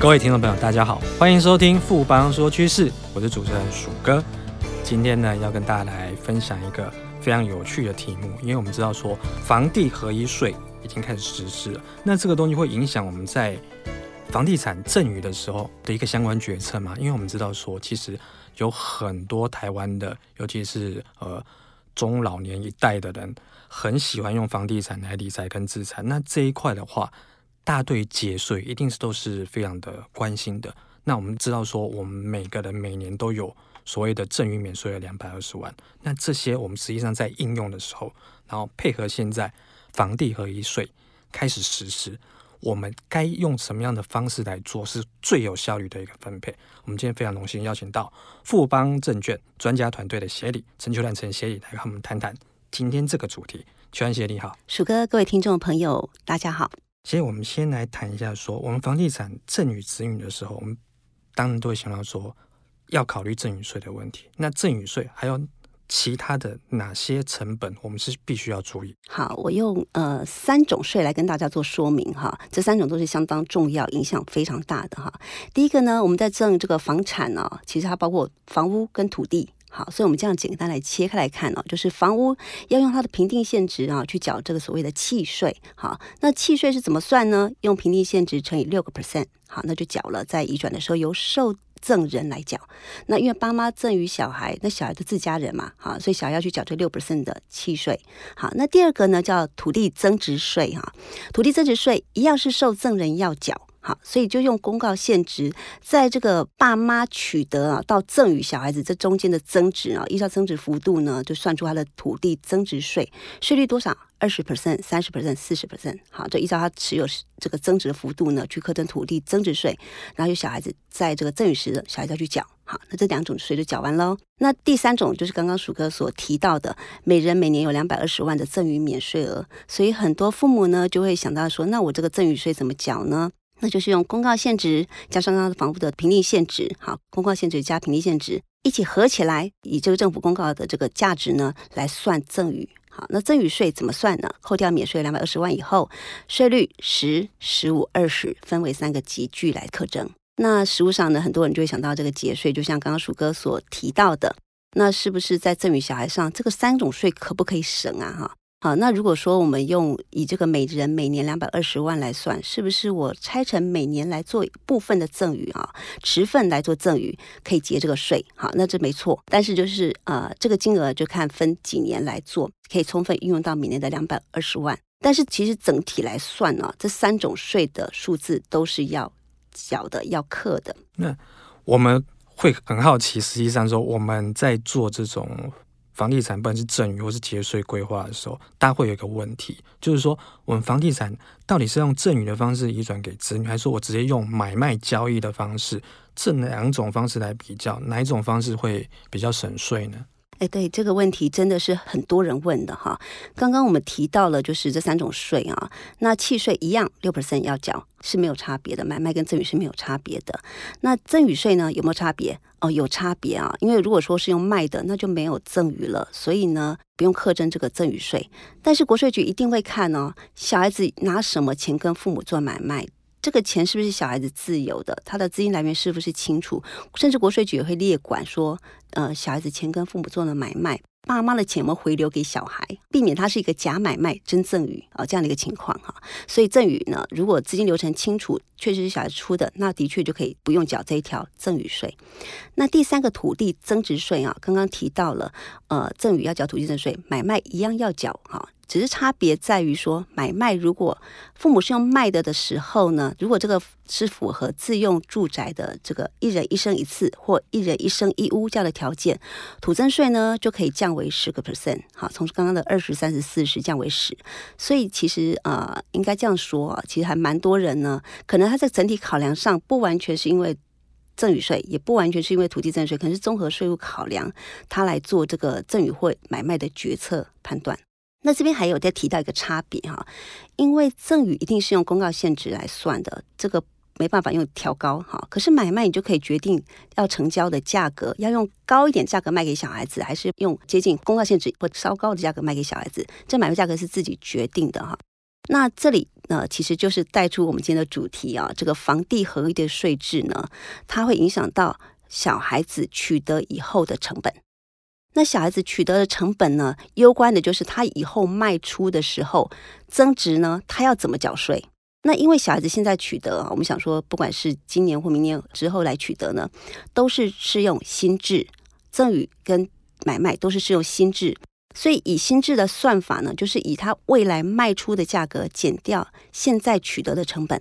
各位听众朋友，大家好，欢迎收听富邦说趋势，我是主持人鼠哥。今天呢，要跟大家来分享一个非常有趣的题目，因为我们知道说房地合一税已经开始实施了，那这个东西会影响我们在房地产赠与的时候的一个相关决策嘛？因为我们知道说，其实有很多台湾的，尤其是呃中老年一代的人，很喜欢用房地产来理财跟资产。那这一块的话，大家对节税一定是都是非常的关心的。那我们知道说，我们每个人每年都有所谓的赠与免税的两百二十万。那这些我们实际上在应用的时候，然后配合现在房地合一税开始实施，我们该用什么样的方式来做是最有效率的一个分配？我们今天非常荣幸邀请到富邦证券专家团队的协理陈秋兰陈协理来跟我们谈谈今天这个主题。秋兰协理好，鼠哥，各位听众朋友，大家好。所以我们先来谈一下，说我们房地产赠与子女的时候，我们当然都会想到说要考虑赠与税的问题。那赠与税还有其他的哪些成本，我们是必须要注意？好，我用呃三种税来跟大家做说明哈，这三种都是相当重要、影响非常大的哈。第一个呢，我们在赠这个房产呢、哦，其实它包括房屋跟土地。好，所以我们这样简单来切开来看哦，就是房屋要用它的评定现值啊去缴这个所谓的契税。好，那契税是怎么算呢？用评定现值乘以六个 percent。好，那就缴了，在移转的时候由受赠人来缴。那因为爸妈赠与小孩，那小孩的自家人嘛，好，所以小孩要去缴这六 percent 的契税。好，那第二个呢叫土地增值税哈，土地增值税一样是受赠人要缴。好，所以就用公告现值，在这个爸妈取得啊到赠与小孩子这中间的增值啊，依照增值幅度呢，就算出他的土地增值税税率多少，二十 percent、三十 percent、四十 percent。好，就依照他持有这个增值的幅度呢，去课征土地增值税，然后有小孩子在这个赠与时小孩子要去缴。好，那这两种税就缴完喽。那第三种就是刚刚鼠哥所提到的，每人每年有两百二十万的赠与免税额，所以很多父母呢就会想到说，那我这个赠与税怎么缴呢？那就是用公告限值加上刚刚的房屋的评定限值，好，公告限值加评定限值一起合起来，以这个政府公告的这个价值呢来算赠与。好，那赠与税怎么算呢？扣掉免税两百二十万以后，税率十、十五、二十，分为三个级距来课征。那实务上呢，很多人就会想到这个节税，就像刚刚鼠哥所提到的，那是不是在赠与小孩上，这个三种税可不可以省啊？哈。好，那如果说我们用以这个每人每年两百二十万来算，是不是我拆成每年来做部分的赠与啊，持份来做赠与，可以结这个税？好，那这没错。但是就是呃，这个金额就看分几年来做，可以充分运用到每年的两百二十万。但是其实整体来算呢，这三种税的数字都是要缴的，要课的。那我们会很好奇，实际上说我们在做这种。房地产不管是赠与或是节税规划的时候，大家会有一个问题，就是说我们房地产到底是用赠与的方式移转给子女，还是我直接用买卖交易的方式？这两种方式来比较，哪一种方式会比较省税呢？哎，对，这个问题真的是很多人问的哈。刚刚我们提到了，就是这三种税啊，那契税一样六 percent 要缴是没有差别的，买卖跟赠与是没有差别的。那赠与税呢，有没有差别？哦，有差别啊，因为如果说是用卖的，那就没有赠与了，所以呢不用课征这个赠与税。但是国税局一定会看哦，小孩子拿什么钱跟父母做买卖。这个钱是不是小孩子自由的？他的资金来源是不是清楚？甚至国税局也会列管说，呃，小孩子钱跟父母做了买卖，爸妈的钱有没有回流给小孩，避免他是一个假买卖真赠与啊这样的一个情况哈。所以赠与呢，如果资金流程清楚，确实是小孩出的，那的确就可以不用缴这一条赠与税。那第三个土地增值税啊，刚刚提到了，呃，赠与要缴土地增值税，买卖一样要缴哈。只是差别在于说，买卖如果父母是用卖的的时候呢，如果这个是符合自用住宅的这个一人一生一次或一人一生一屋这样的条件，土增税呢就可以降为十个 percent，好，从刚刚的二十、三十、四十降为十。所以其实呃，应该这样说，其实还蛮多人呢，可能他在整体考量上不完全是因为赠与税，也不完全是因为土地增值税，可能是综合税务考量，他来做这个赠与或买卖的决策判断。那这边还有再提到一个差别哈，因为赠与一定是用公告现值来算的，这个没办法用调高哈。可是买卖你就可以决定要成交的价格，要用高一点价格卖给小孩子，还是用接近公告现值或稍高的价格卖给小孩子，这买卖价格是自己决定的哈。那这里那其实就是带出我们今天的主题啊，这个房地合一的税制呢，它会影响到小孩子取得以后的成本。那小孩子取得的成本呢，攸关的就是他以后卖出的时候增值呢，他要怎么缴税？那因为小孩子现在取得，我们想说，不管是今年或明年之后来取得呢，都是适用新制，赠与跟买卖都是适用新制。所以以新制的算法呢，就是以他未来卖出的价格减掉现在取得的成本，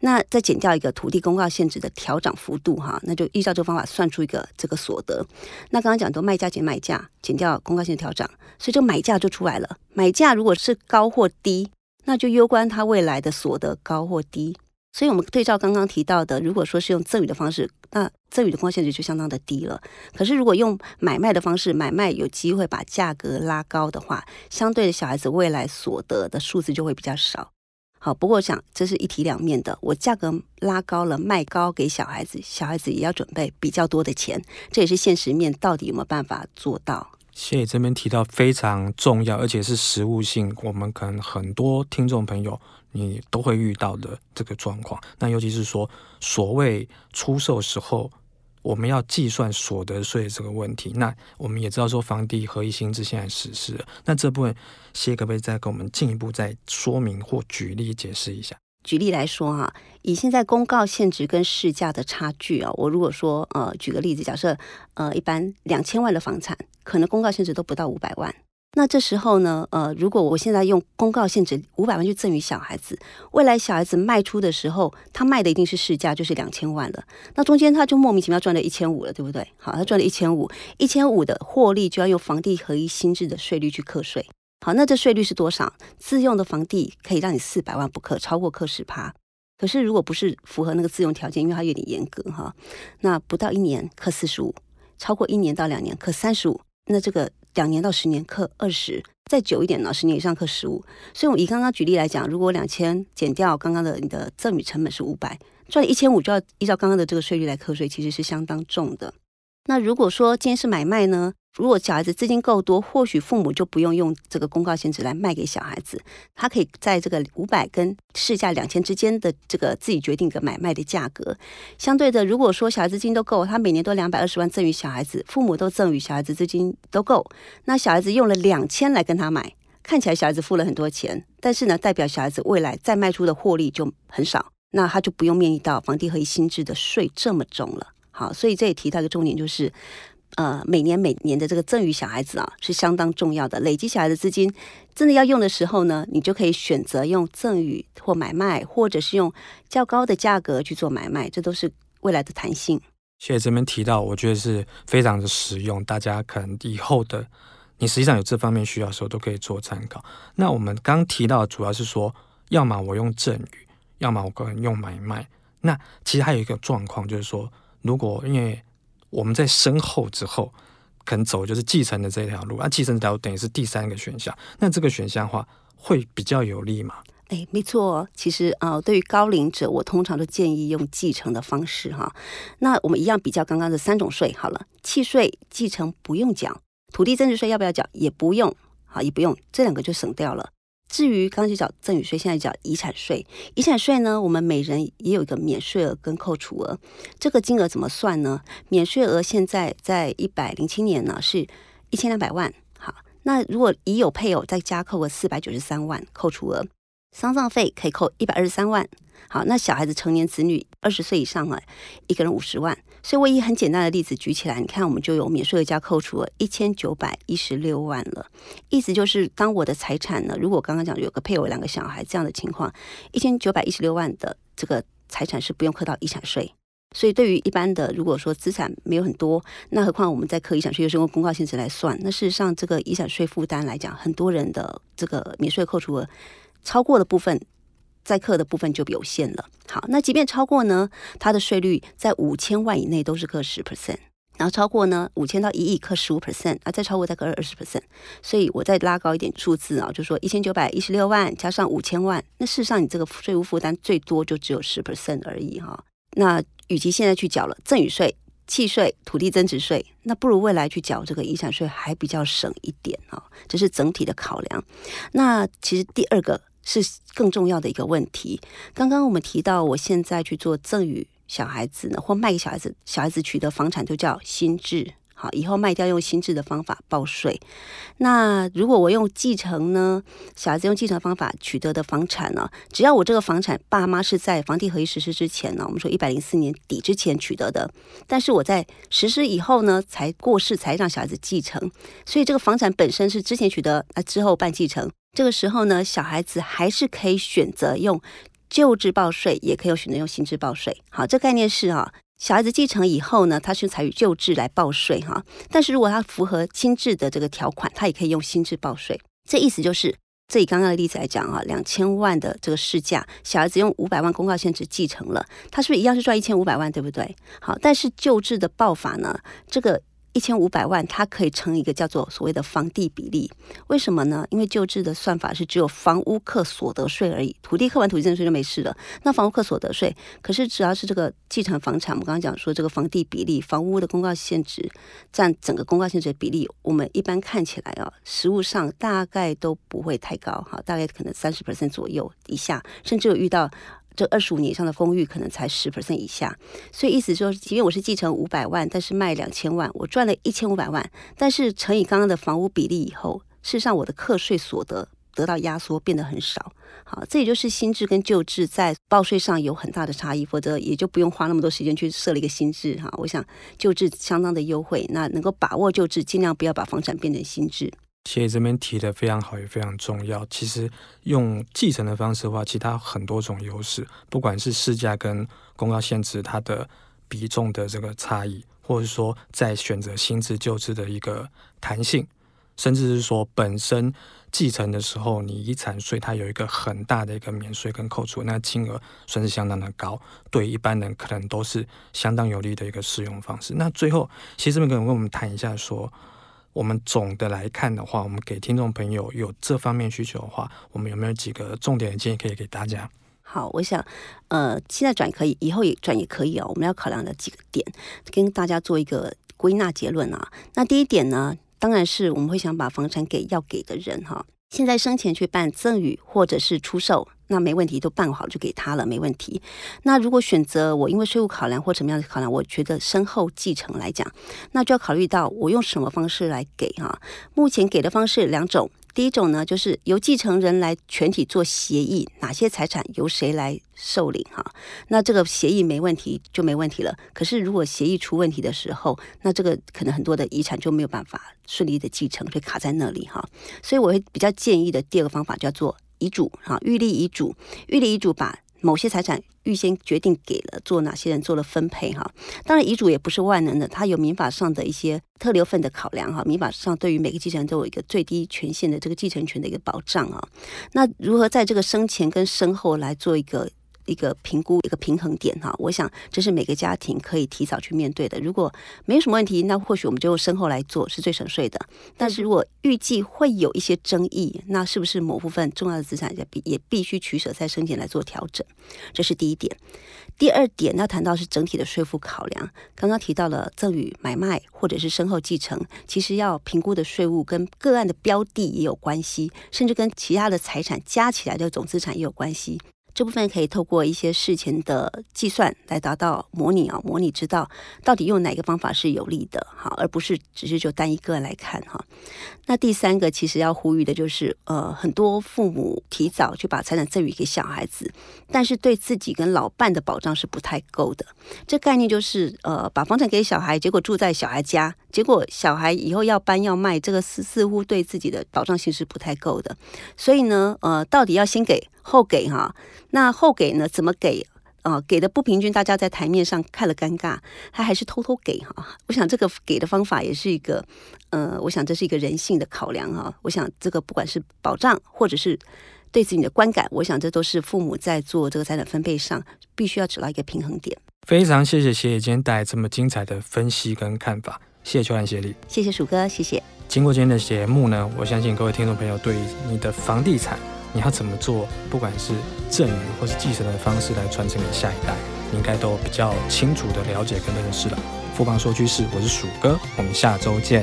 那再减掉一个土地公告限制的调涨幅度哈，那就依照这个方法算出一个这个所得。那刚刚讲的卖价减买价减掉公告现值调涨，所以这买价就出来了。买价如果是高或低，那就攸关他未来的所得高或低。所以，我们对照刚刚提到的，如果说是用赠与的方式，那赠与的公告限制就相当的低了。可是，如果用买卖的方式，买卖有机会把价格拉高的话，相对的小孩子未来所得的数字就会比较少。好，不过我想这是一体两面的，我价格拉高了，卖高给小孩子，小孩子也要准备比较多的钱，这也是现实面到底有没有办法做到。谢谢这边提到非常重要，而且是实务性，我们可能很多听众朋友。你都会遇到的这个状况，那尤其是说所谓出售时候，我们要计算所得税这个问题。那我们也知道说房地合一新制现在实施了，那这部分谢可不可以再给我们进一步再说明或举例解释一下？举例来说哈，以现在公告现值跟市价的差距啊，我如果说呃举个例子，假设呃一般两千万的房产，可能公告现值都不到五百万。那这时候呢，呃，如果我现在用公告限制五百万去赠与小孩子，未来小孩子卖出的时候，他卖的一定是市价，就是两千万了。那中间他就莫名其妙赚了一千五了，对不对？好，他赚了一千五，一千五的获利就要用房地合一新制的税率去课税。好，那这税率是多少？自用的房地可以让你四百万不课，超过课十趴。可是如果不是符合那个自用条件，因为它有点严格哈，那不到一年课四十五，超过一年到两年课三十五。那这个。两年到十年课二十，再久一点呢，十年以上课十五。所以，我以刚刚举例来讲，如果两千减掉刚刚的你的赠与成本是五百，赚一千五就要依照刚刚的这个税率来课税，其实是相当重的。那如果说今天是买卖呢？如果小孩子资金够多，或许父母就不用用这个公告限制来卖给小孩子，他可以在这个五百跟市价两千之间的这个自己决定一个买卖的价格。相对的，如果说小孩资金都够，他每年都两百二十万赠与小孩子，父母都赠与小孩子资金都够，那小孩子用了两千来跟他买，看起来小孩子付了很多钱，但是呢，代表小孩子未来再卖出的获利就很少，那他就不用面临到房地合一新制的税这么重了。好，所以这也提到一个重点就是。呃，每年每年的这个赠与小孩子啊，是相当重要的。累积小孩的资金，真的要用的时候呢，你就可以选择用赠与或买卖，或者是用较高的价格去做买卖，这都是未来的弹性。谢谢这边提到，我觉得是非常的实用，大家可能以后的你实际上有这方面需要的时候，都可以做参考。那我们刚提到主要是说，要么我用赠与，要么我个人用买卖。那其实还有一个状况，就是说，如果因为我们在身后之后，可能走就是继承的这条路，啊、继承这条路等于是第三个选项。那这个选项的话，会比较有利吗？哎，没错。其实啊、对于高龄者，我通常都建议用继承的方式哈。那我们一样比较刚刚的三种税好了，契税继承不用缴，土地增值税要不要缴？也不用，好也不用，这两个就省掉了。至于刚才讲赠与税，现在缴遗产税。遗产税呢，我们每人也有一个免税额跟扣除额。这个金额怎么算呢？免税额现在在一百零七年呢是一千两百万。好，那如果已有配偶，再加扣个四百九十三万扣除额。丧葬费可以扣一百二十三万。好，那小孩子成年子女二十岁以上啊，一个人五十万。所以我以很简单的例子举起来，你看我们就有免税额加扣除了一千九百一十六万了。意思就是，当我的财产呢，如果刚刚讲有个配偶两个小孩这样的情况，一千九百一十六万的这个财产是不用课到遗产税。所以对于一般的，如果说资产没有很多，那何况我们在课遗产税又是用公告现值来算，那事实上这个遗产税负担来讲，很多人的这个免税扣除额超过的部分。在课的部分就有限了。好，那即便超过呢，它的税率在五千万以内都是课十 percent，然后超过呢五千到一亿课十五 percent，啊，再超过再课二十 percent。所以我再拉高一点数字啊，就说一千九百一十六万加上五千万，那事实上你这个税务负担最多就只有十 percent 而已哈。那与其现在去缴了赠与税、契税、土地增值税，那不如未来去缴这个遗产税还比较省一点啊，这是整体的考量。那其实第二个。是更重要的一个问题。刚刚我们提到，我现在去做赠与小孩子呢，或卖给小孩子，小孩子取得房产就叫新制。好，以后卖掉用新制的方法报税。那如果我用继承呢？小孩子用继承方法取得的房产呢？只要我这个房产爸妈是在房地合一实施之前呢，我们说一百零四年底之前取得的，但是我在实施以后呢，才过世才让小孩子继承，所以这个房产本身是之前取得，啊之后办继承。这个时候呢，小孩子还是可以选择用旧制报税，也可以选择用新制报税。好，这概念是哈。小孩子继承以后呢，他是采取旧制来报税哈，但是如果他符合新制的这个条款，他也可以用新制报税。这意思就是，这以刚刚的例子来讲啊，两千万的这个市价，小孩子用五百万公告限制继承了，他是不是一样是赚一千五百万，对不对？好，但是旧制的报法呢，这个。一千五百万，它可以乘一个叫做所谓的房地比例，为什么呢？因为旧制的算法是只有房屋课所得税而已，土地课完土地增税就没事了。那房屋课所得税，可是只要是这个继承房产，我们刚刚讲说这个房地比例，房屋的公告现值占整个公告现值的比例，我们一般看起来啊，实物上大概都不会太高哈，大概可能三十 percent 左右以下，甚至有遇到。这二十五年以上的公寓可能才十 percent 以下，所以意思说，即便我是继承五百万，但是卖两千万，我赚了一千五百万，但是乘以刚刚的房屋比例以后，事实上我的课税所得得到压缩，变得很少。好，这也就是新制跟旧制在报税上有很大的差异，否则也就不用花那么多时间去设立一个新制哈。我想旧制相当的优惠，那能够把握旧制，尽量不要把房产变成新制。谢谢这边提的非常好，也非常重要。其实用继承的方式的话，其他很多种优势，不管是市价跟公告现值它的比重的这个差异，或者说在选择新制旧制的一个弹性，甚至是说本身继承的时候，你遗产税它有一个很大的一个免税跟扣除，那金额算是相当的高，对一般人可能都是相当有利的一个适用方式。那最后，其实这边可能跟我们谈一下说。我们总的来看的话，我们给听众朋友有这方面需求的话，我们有没有几个重点的建议可以给大家？好，我想，呃，现在转可以，以后也转也可以哦。我们要考量的几个点，跟大家做一个归纳结论啊。那第一点呢，当然是我们会想把房产给要给的人哈。现在生前去办赠与或者是出售。那没问题，都办好就给他了，没问题。那如果选择我因为税务考量或什么样的考量，我觉得身后继承来讲，那就要考虑到我用什么方式来给哈。目前给的方式两种。第一种呢，就是由继承人来全体做协议，哪些财产由谁来受领哈？那这个协议没问题就没问题了。可是如果协议出问题的时候，那这个可能很多的遗产就没有办法顺利的继承，会卡在那里哈。所以我会比较建议的第二个方法叫做遗嘱哈，预立遗嘱，预立遗嘱把某些财产。预先决定给了做哪些人做了分配哈，当然遗嘱也不是万能的，它有民法上的一些特留份的考量哈。民法上对于每个继承人都有一个最低权限的这个继承权的一个保障啊。那如何在这个生前跟生后来做一个？一个评估，一个平衡点哈，我想这是每个家庭可以提早去面对的。如果没有什么问题，那或许我们就用身后来做是最省税的。但是如果预计会有一些争议，那是不是某部分重要的资产也必也必须取舍在生前来做调整？这是第一点。第二点要谈到是整体的税负考量。刚刚提到了赠与、买卖或者是身后继承，其实要评估的税务跟个案的标的也有关系，甚至跟其他的财产加起来的总资产也有关系。这部分可以透过一些事前的计算来达到模拟啊，模拟知道到底用哪个方法是有利的哈，而不是只是就单一个人来看哈。那第三个其实要呼吁的就是，呃，很多父母提早去把财产赠与给小孩子，但是对自己跟老伴的保障是不太够的。这概念就是，呃，把房产给小孩，结果住在小孩家，结果小孩以后要搬要卖，这个似似乎对自己的保障性是不太够的。所以呢，呃，到底要先给？后给哈，那后给呢？怎么给？啊、给的不平均，大家在台面上看了尴尬，他还是偷偷给哈。我想这个给的方法也是一个，呃，我想这是一个人性的考量哈。我想这个不管是保障，或者是对自己的观感，我想这都是父母在做这个财产分配上必须要找到一个平衡点。非常谢谢协理今天带来这么精彩的分析跟看法，谢谢秋兰协力，谢谢鼠哥，谢谢。经过今天的节目呢，我相信各位听众朋友对你的房地产。你要怎么做？不管是赠与或是继承的方式来传承给下一代，你应该都比较清楚的了解跟认识了。富邦说趋势，我是鼠哥，我们下周见。